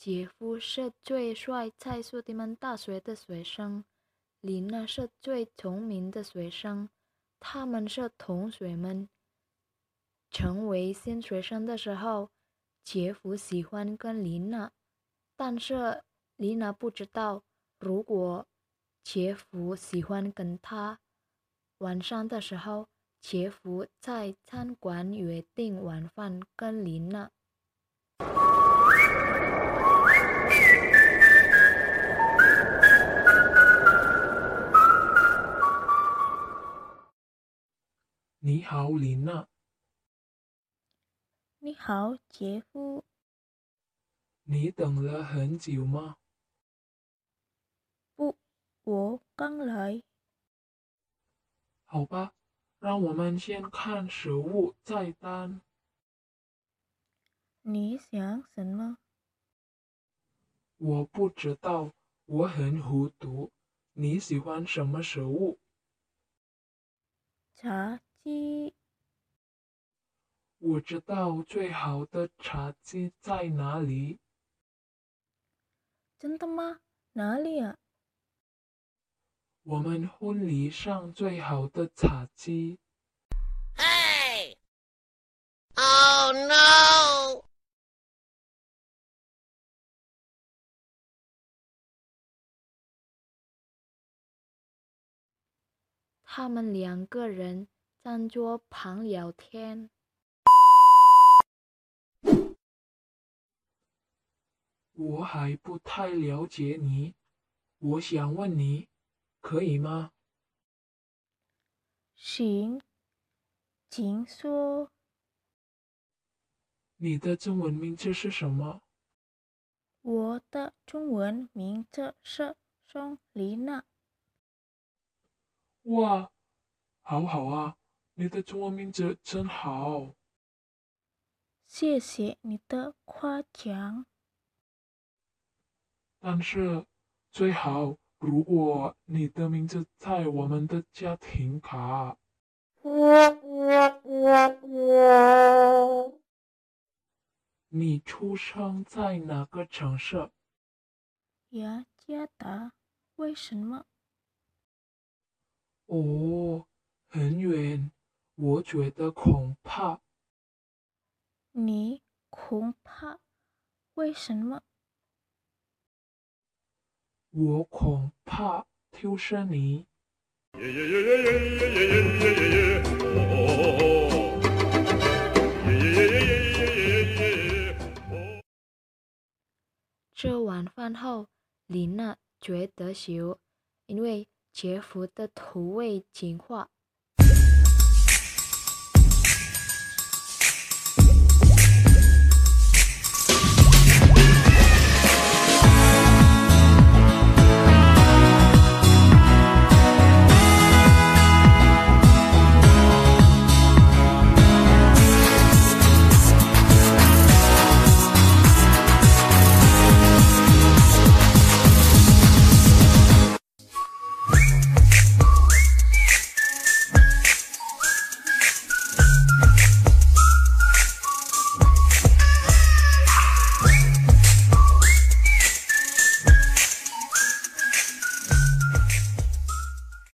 杰夫是最帅，在苏迪们大学的学生。琳娜是最聪明的学生。他们是同学们。成为新学生的时候，杰夫喜欢跟琳娜，但是琳娜不知道，如果杰夫喜欢跟他。晚上的时候，杰夫在餐馆约定晚饭跟琳娜。你好，琳娜。你好，杰夫。你等了很久吗？不，我刚来。好吧，让我们先看食物菜单。你想什么？我不知道，我很糊涂。你喜欢什么食物？茶。鸡，我知道最好的茶几在哪里。真的吗？哪里啊？我们婚礼上最好的茶几。嘿！Oh no！他们两个人。餐桌旁聊天。我还不太了解你，我想问你，可以吗？行，请说。你的中文名字是什么？我的中文名字是宋丽娜。哇，好好啊！你的中文名字真好，谢谢你的夸奖。但是最好如果你的名字在我们的家庭卡。你出生在哪个城市？雅加达。为什么？哦，很远。我觉得恐怕，你恐怕为什么？我恐怕就是你。吃晚饭后，琳娜觉得羞，因为杰夫的土味情话。